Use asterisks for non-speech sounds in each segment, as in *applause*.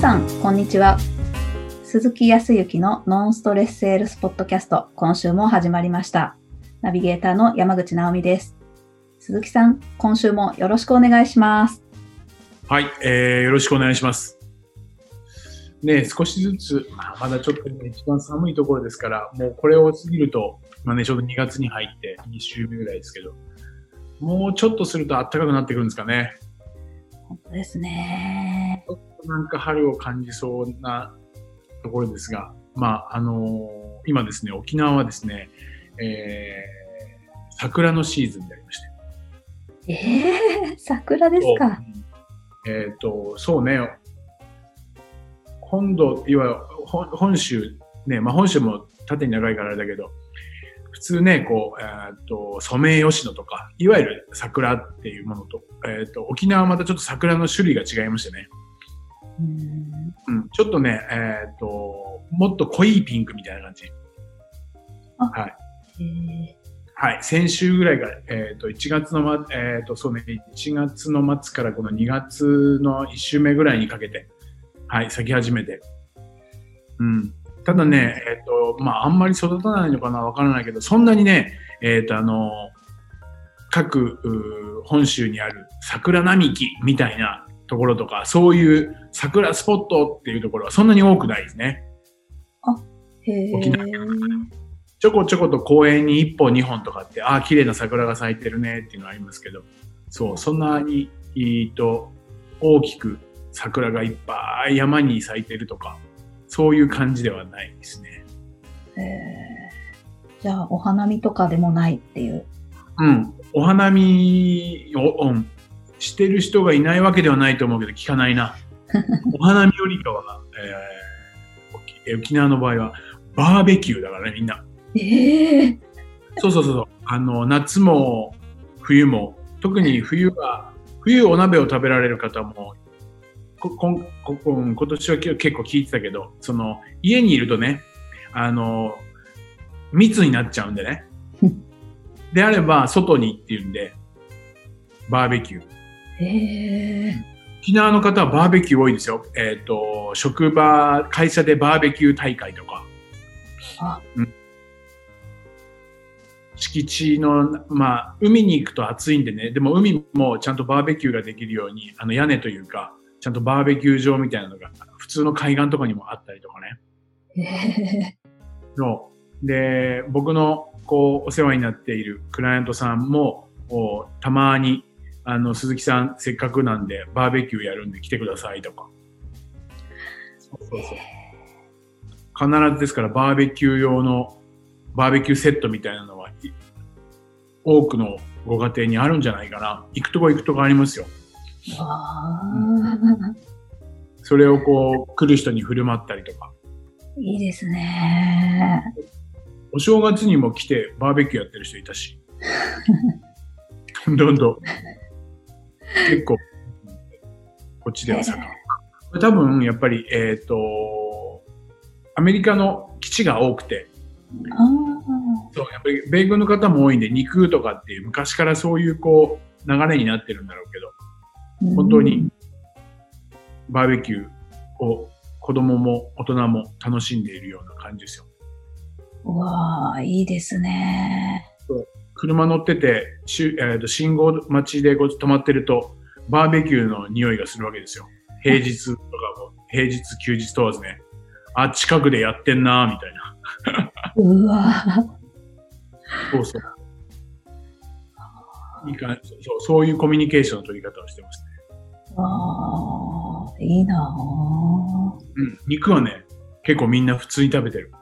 さん、こんにちは。鈴木康之のノンストレスセールスポッドキャスト、今週も始まりました。ナビゲーターの山口直美です。鈴木さん、今週もよろしくお願いします。はい、えー、よろしくお願いします。ね、少しずつ、まだちょっと今一番寒いところですから、もうこれを過ぎると、まあね、ちょうど2月に入って2週目ぐらいですけど、もうちょっとすると暖かくなってくるんですかね。本当ですね。なんか春を感じそうなところですが、まあ、あのー今ですね、沖縄はですね、えー、桜のシーズンでありまして、えー、桜ですか？えっ、と、そうね、本土、いわゆる本本州、ね、まあ本州も縦に長いからあれだけど、普通ね、こう、えっ、と、ソメイヨシノとか、いわゆる桜っていうものと、えっ、と、沖縄はまたちょっと桜の種類が違いましてね、うんうん、ちょっとね、えっ、と、もっと濃いピンクみたいな感じ。あはい。えーはい。先週ぐらいから、えっ、と、1月の、ま、えっ、と、そうね、1月の末からこの2月の1週目ぐらいにかけて、はい、咲き始めて。うん。ただね、えっ、と、まあ、あんまり育たないのかなわからないけど、そんなにね、えっ、と、あの、各、本州にある桜並木みたいなところとか、そういう桜スポットっていうところはそんなに多くないですね。へー沖縄ちょこちょこと公園に1本2本とかって、ああ、綺麗な桜が咲いてるねっていうのはありますけど、そう、そんなに、えーと、大きく桜がいっぱい山に咲いてるとか、そういう感じではないですね。えーじゃあ、お花見とかでもないっていう。うん。お花見を、うん、してる人がいないわけではないと思うけど、聞かないな。*laughs* お花見よりかは、えー沖縄の場合は、バーベキューだからね、みんな。ええそうそうそう。あの、夏も冬も、特に冬は、冬お鍋を食べられる方も、ここんこ今年は結構聞いてたけど、その、家にいるとね、あの、密になっちゃうんでね。*laughs* であれば、外にっていうんで、バーベキュー。ええ沖縄の方はバーベキュー多いですよ。えっ、と、職場、会社でバーベキュー大会とか。あうん敷地の、まあ、海に行くと暑いんでね、でも海もちゃんとバーベキューができるように、あの屋根というか、ちゃんとバーベキュー場みたいなのが、普通の海岸とかにもあったりとかね。ええそうで、僕のこう、お世話になっているクライアントさんも、たまに、あの、鈴木さん、せっかくなんで、バーベキューやるんで来てくださいとか。そうそうそう。必ずですから、バーベキュー用の、バーベキューセットみたいなのは、い多くのご家庭にあるんじゃないかな。行くとこ行くとこありますよ。わあ、それをこう、来る人に振る舞ったりとか。いいですね。お正月にも来てバーベキューやってる人いたし。どんどん。結構、こっちでは盛ん。多分、やっぱり、えっ、と、アメリカの基地が多くて、あそう、やっぱり米軍の方も多いんで、肉とかっていう昔からそういうこう、流れになってるんだろうけど、あ、本当にバーベキューを子供も大人も楽しんでいるような感じですよ。うん。うわあ、いいですね。車乗ってて、しゅえーと信号待ちでこう止まってると、バーベキューの匂いがするわけですよ。平日とかも、*laughs* 平日、休日問わずね。あ、近くでやってんなみたいな。うわあ、そうそう。いいかそうそういうコミュニケーションの取り方をしてますね。ああ、いいなあうん。肉はね、結構みんな普通に食べてる。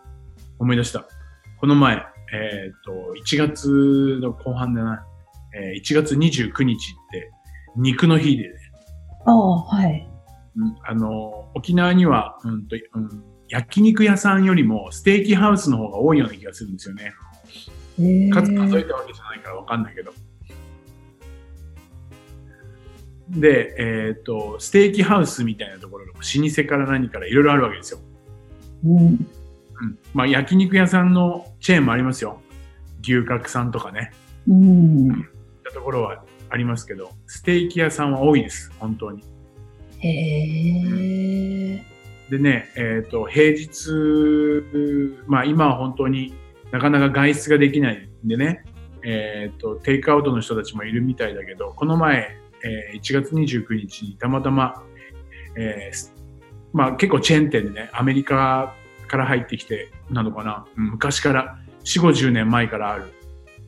思い出した。この前、えっ、と、1月の後半だな。えー1月29日って、肉の日でね、ああ、はい。うんあの、沖縄には、うんと、うん、焼肉屋さんよりもステーキハウスの方が多いような気がするんですよね。え数数えたわけじゃないからわかんないけど。で、えっ、と、ステーキハウスみたいなところが老舗から何からいろいろあるわけですよ。うん。うん。まあ、焼肉屋さんのチェーンもありますよ。牛角さんとかね。うん。ったところはありますけど、ステーキ屋さんは多いです。本当に。へえ。でね、えっ、と、平日、まあ今は本当になかなか外出ができないんでね、えっ、と、テイクアウトの人たちもいるみたいだけど、この前、えー1月29日にたまたま、えーすまあ結構チェーン店でね、アメリカから入ってきて、なのかな、うん昔から、4、50年前からある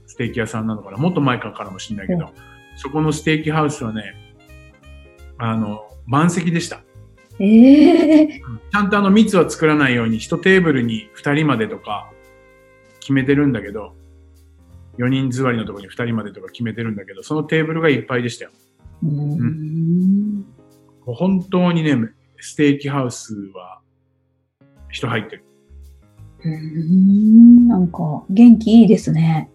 ステーキ屋さんなのかな、もっと前からかもしれないけど、うそこのステーキハウスはね、あの、満席でした。ええ。ちゃんとあの密は作らないように一テーブルに2人までとか決めてるんだけど、4人座りのところに2人までとか決めてるんだけど、そのテーブルがいっぱいでしたよ。うーん。本当にね、ステーキハウスは人入ってる。うーん。なんか、元気いいですね。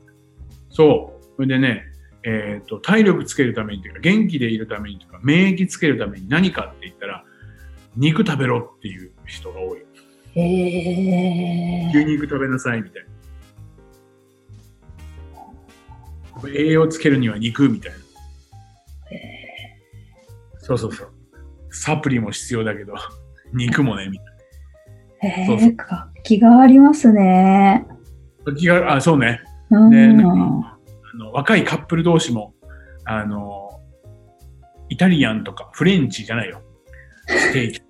そう。それでね、えっ、と、体力つけるためにというか、元気でいるためにというか、免疫つけるために何かって言ったら、肉食べろっていう人が多い。へえ。牛肉食べなさいみたいな。栄養つけるには肉みたいな。そうそうそう。サプリも必要だけど、肉もね、みたいへえ、そうそう活気がありますね。な。気が、あ、そうね。うん。ねなんかあの若いカップル同士も、あの、イタリアンとかフレンチじゃないよ。ステーキ。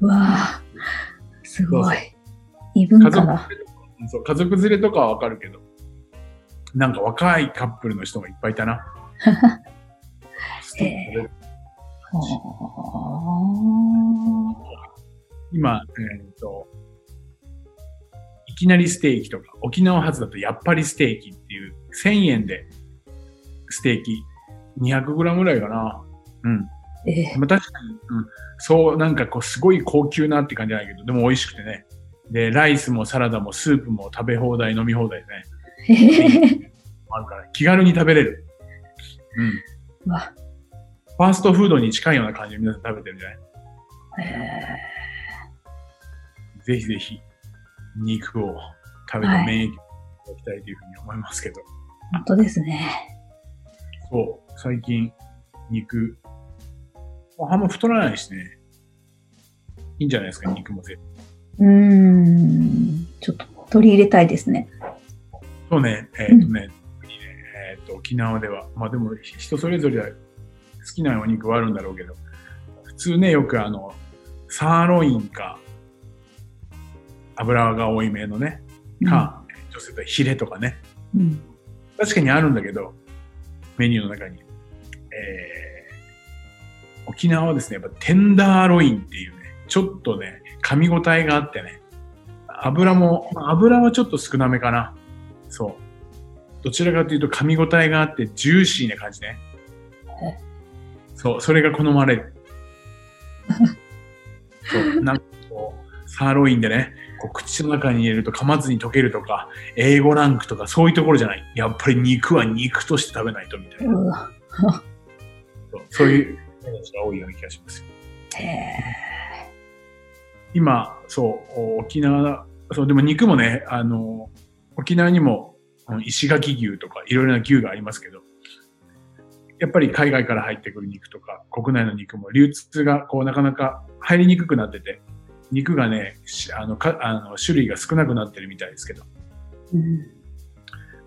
う *laughs* わあ、すごい。異文家族化だ。連れとかそう家族連れとかはわかるけど、なんか若いカップルの人がいっぱいいたな。*laughs* ステー今、えっ、と、いきなりステーキとか、沖縄発だとやっぱりステーキっていう、1000円でステーキ 200g ぐらいかな。うん。あええまあ、確かに、うん。そう、なんかこう、すごい高級なって感じじゃないけど、でも美味しくてね。で、ライスもサラダもスープも食べ放題、飲み放題ね。*laughs* あるから、気軽に食べれる。うん。ファーストフードに近いような感じで皆さん食べてるんじゃない？へぜひぜひ、肉を食べてはい免疫をいただきたいというふうに思いますけど。え本当ですね。そう、最近、肉、あんま太らないしね。いいんじゃないですか、肉もぜ。うーん。ちょっと取り入れたいですね。そうね、えっ、とね、特にねえっ、と、沖縄では、まあでも、ひ人それぞれ好きなお肉はあるんだろうけど、普通ね、よくあの、サーロインか、油が多いめのね、か、女性とヒレとかね、うん。確かにあるんだけど、メニューの中に。えー、沖縄はですね、やっぱテンダーロインっていうね、ちょっとね、噛み応えがあってね、油も、まあ油はちょっと少なめかな。そう。どちらかというと噛み応えがあってジューシーな感じね。そう、それが好まれる。*laughs* そう、なんかこう、サーロインでね、こう口の中に入れると噛まずに溶けるとか、英語ランクとかそういうところじゃない。やっぱり肉は肉として食べないとみたいな。そうそういう人たちが多いような気がします。今、そう、沖縄、そう、でも肉もね、あの、沖縄にもうん石垣牛とかいろいろな牛がありますけど、やっぱり海外から入ってくる肉とか、国内の肉も流通がこうなかなか入りにくくなってて、肉がね、しあのかあの種類が少なくなってるみたいですけど、うん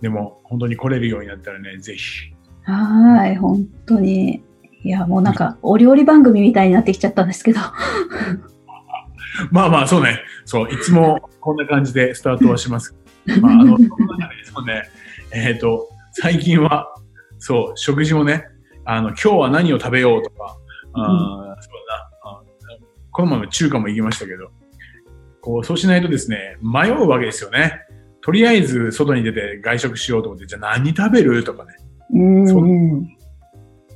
でも本当に来れるようになったらね、ぜひ。はーい、本当に。いや、もうなんか、お料理番組みたいになってきちゃったんですけど。*laughs* まあまあ、そうね。そう、いつもこんな感じでスタートはします。まあ、あの、その中でそうね、えっ、と、最近は、そう、食事もね、あの、今日は何を食べようとか、うだなあこの前も中華も行きましたけど、こう、そうしないとですね、迷うわけですよね。とりあえず外に出て外食しようと思って、じゃあ何食べるとかね、うん。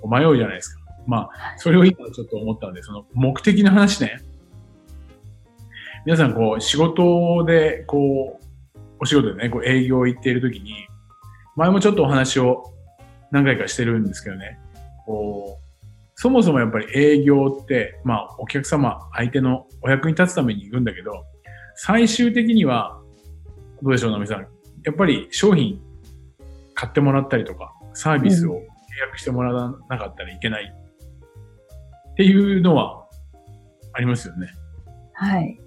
迷うじゃないですか。まあ、それを今ちょっと思ったので、その目的の話ね。皆さん、こう、仕事で、こう、お仕事でね、こう営業行っているときに、前もちょっとお話を何回かしてるんですけどね、こう、そもそもやっぱり営業って、まあ、お客様、相手のお役に立つために行くんだけど、最終的には、どうでしょう、ナミさん。やっぱり商品買ってもらったりとか、サービスを契約してもらわなかったらいけない。っていうのはありますよね。はい。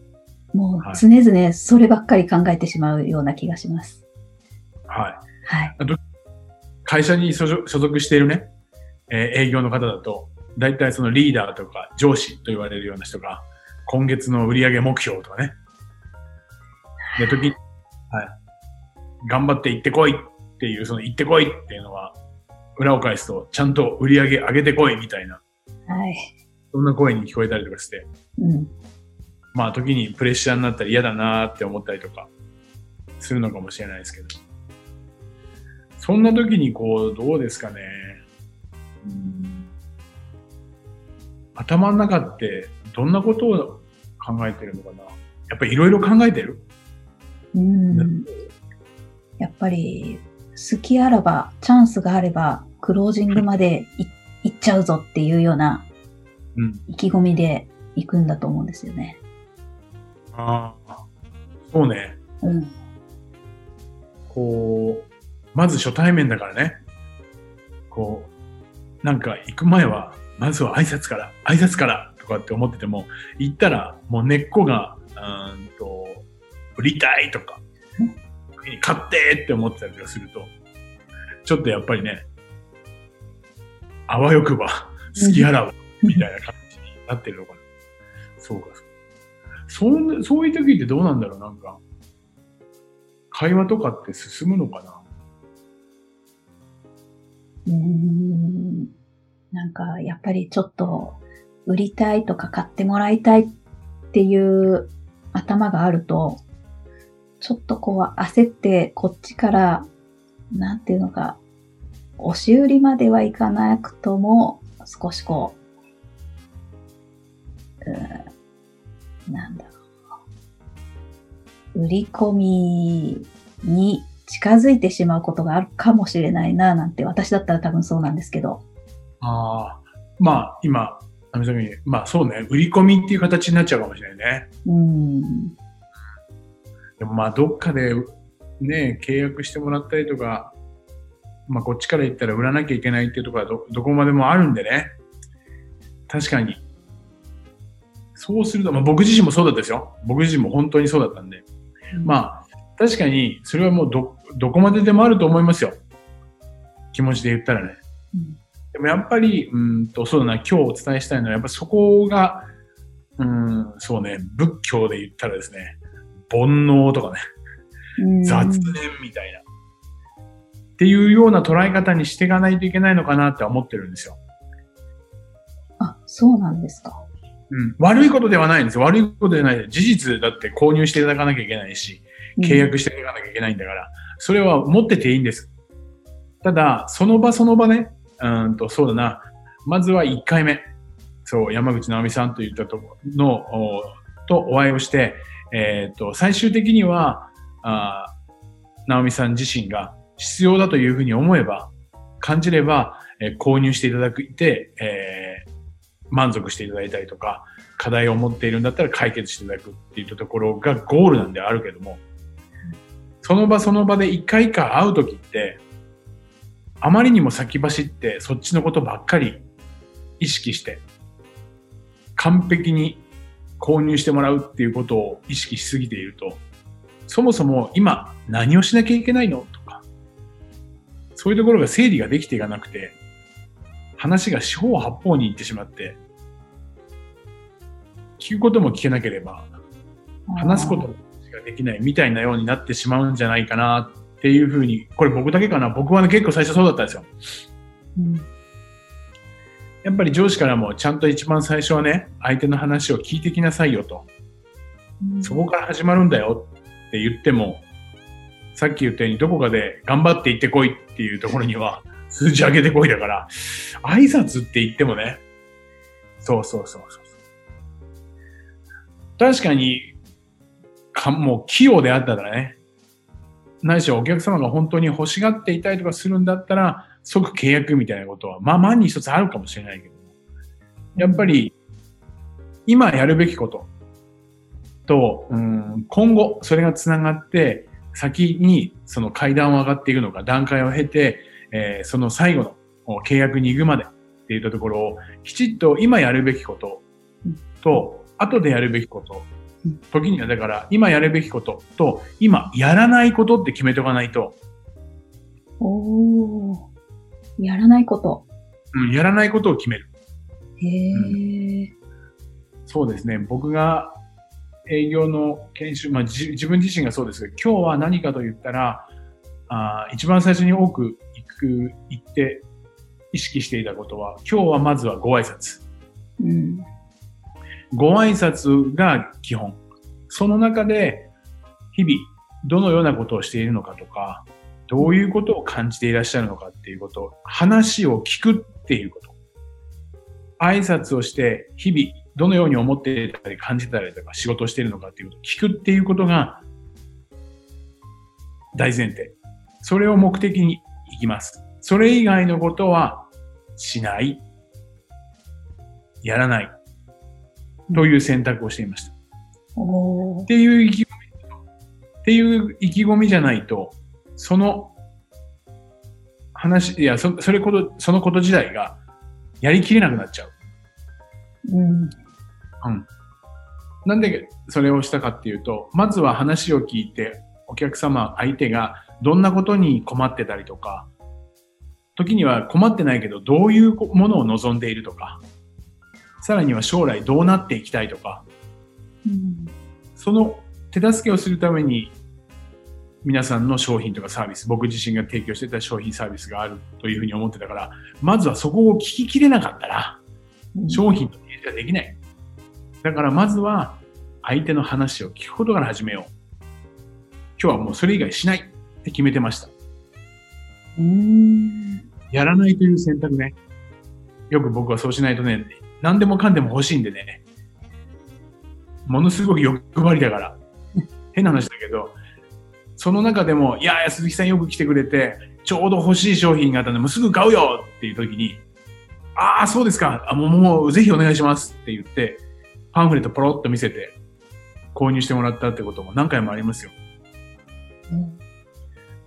もう常々そればっかり考えてしまうような気がします。はい。はい。会社に所属所属しているね、えー営業の方だと、大体そのリーダーとか上司と言われるような人が、今月の売上目標とかね。で、時に、はい。頑張って行ってこいっていう、その行ってこいっていうのは、裏を返すと、ちゃんと売り上げ上げてこいみたいな、はい。そんな声に聞こえたりとかして、うん。まあ時にプレッシャーになったり嫌だなーって思ったりとかするのかもしれないですけど。そんな時にこう、どうですかね。うん頭の中ってどんなことを考えてるのかな？やっぱりいろいろ考えてる？うん。やっぱり、好きあらば、チャンスがあれば、クロージングまでい行っちゃうぞっていうようなうん。意気込みで行くんだと思うんですよね。ああ。そうね。うん。こう、まず初対面だからね。こう、なんか行く前は、まずは挨拶から、挨拶からとかって思ってても、行ったらもう根っこが、うーんと、売りたいとか、買ってって思ってたりとかすると、ちょっとやっぱりね、あわよくば、好きあらば、みたいな感じになってるのかな。そうか、そうか。そんそういう時ってどうなんだろうなんか、会話とかって進むのかなうーんなんか、やっぱりちょっと、売りたいとか買ってもらいたいっていう頭があると、ちょっとこう焦ってこっちから、なんていうのか、押し売りまではいかなくとも、少しこう、うんなんだろう。売り込みに近づいてしまうことがあるかもしれないな、なんて、私だったら多分そうなんですけど。ああ。まあ、今、まあそうね、売り込みっていう形になっちゃうかもしれないね。うん。でもまあ、どっかでね、契約してもらったりとか、まあこっちから言ったら売らなきゃいけないっていうところはど、どこまでもあるんでね。確かに。そうすると、まあ僕自身もそうだったですよ。僕自身も本当にそうだったんで。まあ、確かに、それはもうど、どこまででもあると思いますよ。気持ちで言ったらね。うんでもやっぱり、うんと、そうだな、今日お伝えしたいのは、やっぱそこが、うん、そうね、仏教で言ったらですね、煩悩とかね、うん雑念みたいな。っていうような捉え方にしていかないといけないのかなって思ってるんですよ。あ、そうなんですか。うん。悪いことではないんですよ。悪いことではない。事実だって購入していただかなきゃいけないし、契約していかなきゃいけないんだから、それは持ってていいんです。ただ、その場その場ね、うんと、そうだな。まずは1回目。そう、山口直美さんといったとこの、おとお会いをして、えっ、と、最終的には、あ直美さん自身が必要だというふうに思えば、感じれば、えー購入していただいて、えー満足していただいたりとか、課題を持っているんだったら解決していただくっていったところがゴールなんであるけども、その場その場で一回一回会うときって、あまりにも先走ってそっちのことばっかり意識して、完璧に購入してもらうっていうことを意識しすぎていると、そもそも今何をしなきゃいけないのとか、そういうところが整理ができていかなくて、話が四方八方に行ってしまって、聞くことも聞けなければ、話すことしかできないみたいなようになってしまうんじゃないかなっていうふうに、これ僕だけかな？僕はね結構最初そうだったんですよ。うんやっぱり上司からもちゃんと一番最初はね、相手の話を聞いてきなさいよと。そこから始まるんだよって言っても、さっき言ったようにどこかで頑張って行ってこいっていうところには数字上げてこいだから、挨拶って言ってもね、そうそうそうそう。確かに、かもう器用であったらね、ないしはお客様が本当に欲しがっていたりとかするんだったら、即契約みたいなことは、まあ万に一つあるかもしれないけど、やっぱり、今やるべきことと、うん、今後それがつながって、先にその階段を上がっていくのか、段階を経て、えーその最後の契約に行くまで、っていったところを、きちっと今やるべきことと、後でやるべきこと、時にはだから今やるべきことと、今やらないことって決めておかないと、おー。やらないこと。うん、やらないことを決める。へえ。そうですね。僕が営業の研修、まあ、じ自分自身がそうですけど、今日は何かと言ったら、あー一番最初に多く行く、行って意識していたことは、今日はまずはご挨拶。うん。ご挨拶が基本。その中で、日々、どのようなことをしているのかとか、どういうことを感じていらっしゃるのかっていうこと、話を聞くっていうこと。挨拶をして、日々、どのように思っていたり感じたりとか、仕事をしているのかっていうことを聞くっていうことが、大前提。それを目的に行きます。それ以外のことは、しない。やらない。という選択をしていました。っ。ていう意気込み、っていう意気込みじゃないと、その話、いや、そそれこと、そのこと自体がやりきれなくなっちゃう。うん。うん。なんでそれをしたかっていうと、まずは話を聞いて、お客様、相手がどんなことに困ってたりとか、時には困ってないけど、どういうものを望んでいるとか、さらには将来どうなっていきたいとか、うん。その手助けをするために、皆さんの商品とかサービス、僕自身が提供してた商品サービスがあるというふうに思ってたから、まずはそこを聞ききれなかったら、商品と提示ができない。だからまずは相手の話を聞くことから始めよう。今日はもうそれ以外しないって決めてました。うん。やらないという選択ね。よく僕はそうしないとね、何でもかんでも欲しいんでね。ものすごく欲張りだから。*laughs* 変な話だけど、その中でも、いや、鈴木さんよく来てくれて、ちょうど欲しい商品があったんで、もうすぐ買うよっていう時に、ああ、そうですか。あもう、もう、ぜひお願いしますって言って、パンフレットポロッと見せて、購入してもらったってことも何回もありますよ。うん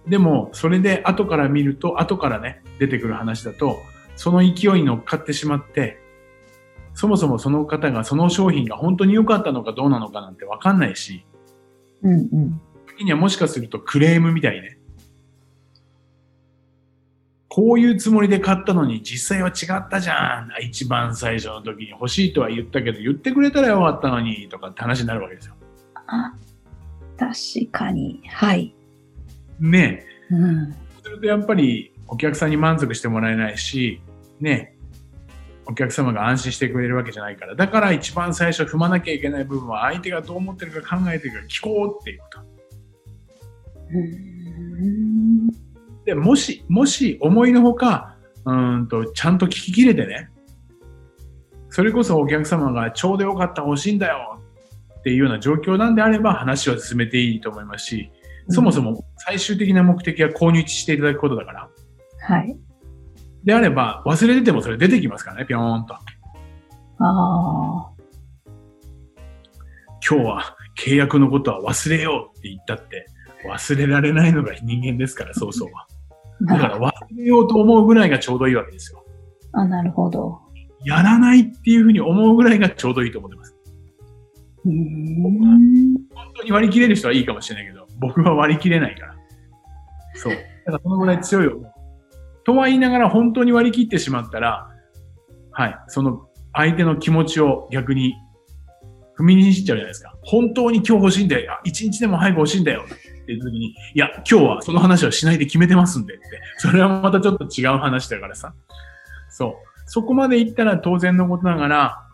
でも、それで後から見ると、後からね、出てくる話だと、その勢いに乗っかってしまって、そもそもその方がその商品が本当に良かったのかどうなのかなんてわかんないし、うんうん。時にはもしかするとクレームみたいね。こういうつもりで買ったのに実際は違ったじゃん。一番最初の時に欲しいとは言ったけど言ってくれたらよかったのにとかって話になるわけですよ。あ、確かに。はい。ねえ。うん。するとやっぱりお客さんに満足してもらえないし、ねえ。お客様が安心してくれるわけじゃないから。だから一番最初踏まなきゃいけない部分は相手がどう思ってるか考えてるか聞こうっていうこと。うん。で、もし、もし思いのほか、うーんと、ちゃんと聞き切れてね、それこそお客様がちょうどよかった欲しいんだよっていうような状況なんであれば話を進めていいと思いますし、そもそも最終的な目的は購入していただくことだから、はい。であれば忘れててもそれ出てきますからね、ぴょーんと。ああ。今日は契約のことは忘れようって言ったって、忘れられないのが人間ですから、そうそうは。だから忘れようと思うぐらいがちょうどいいわけですよ。あ、なるほど。やらないっていうふうに思うぐらいがちょうどいいと思ってます。うーん。本当に割り切れる人はいいかもしれないけど、僕は割り切れないから。そう。だからそのぐらい強い思い。とは言いながら本当に割り切ってしまったら、はい、その相手の気持ちを逆に踏みにじっちゃうじゃないですか。本当に今日欲しいんだよ。一日でも早く欲しいんだよ。っていう時に、いや、今日はその話はしないで決めてますんでって。それはまたちょっと違う話だからさ。そう。そこまで行ったら当然のことながら、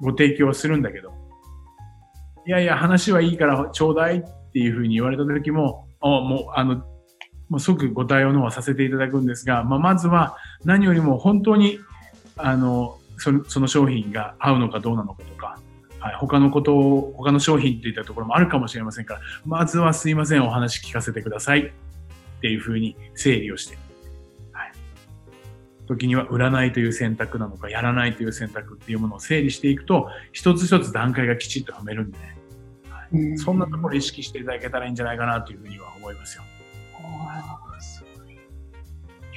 ご提供はするんだけど、いやいや、話はいいからちょうだいっていうふうに言われた時も、あもう、あの、もう即ご対応の方はさせていただくんですが、まあ、まずは何よりも本当に、あの、そのその商品が合うのかどうなのかとか、はい、他のことを、他の商品っていったところもあるかもしれませんから、まずはすいません、お話聞かせてくださいっていうふうに整理をして、はい。時には売らないという選択なのか、やらないという選択っていうものを整理していくと、一つ一つ段階がきちっと踏めるんでね、うんそんなところを意識していただけたらいいんじゃないかなというふうには思いますよ。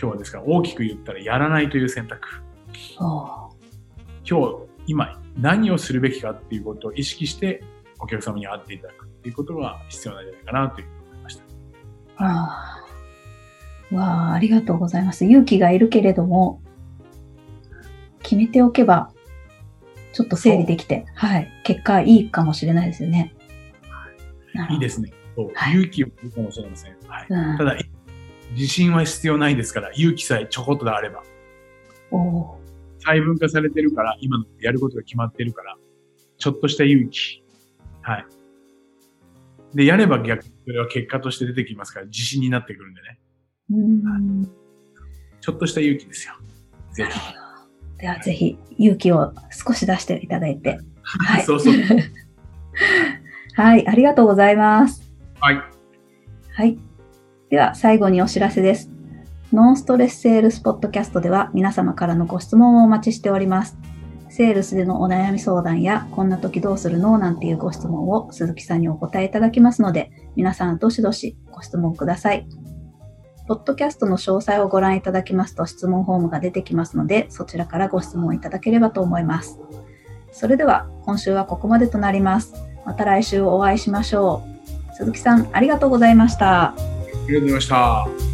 今日はですから大きく言ったらやらないという選択。お今日、今、何をするべきかっていうことを意識してお客様に会っていただくっていうことが必要なんじゃないかなというふうに思いました。ああ。わあ、ありがとうございます。勇気がいるけれども、決めておけば、ちょっと整理できて、はい。結果いいかもしれないですよね。いいですね。そうはい勇気はいるかもしれません。はい、うんただ、自信は必要ないですから、勇気さえちょこっとであれば。おお細分化されてるから、今のやることが決まってるから、ちょっとした勇気。はい。で、やれば逆にそれは結果として出てきますから、自信になってくるんでね。ー。うん。ちょっとした勇気ですよ。ぜひ。では、ぜひ、勇気を少し出していただいて。はい。*laughs* そうそう。はい、ありがとうございます。はい。はい。では、最後にお知らせです。ノンストレスセールスポッドキャストでは皆様からのご質問をお待ちしております。セールスでのお悩み相談や、こんな時どうするのなんていうご質問を鈴木さんにお答えいただきますので、皆さんどしどしご質問ください。ポッドキャストの詳細をご覧いただきますと質問フォームが出てきますので、そちらからご質問いただければと思います。それでは、今週はここまでとなります。また来週お会いしましょう。鈴木さん、ありがとうございました。ありがとうございました。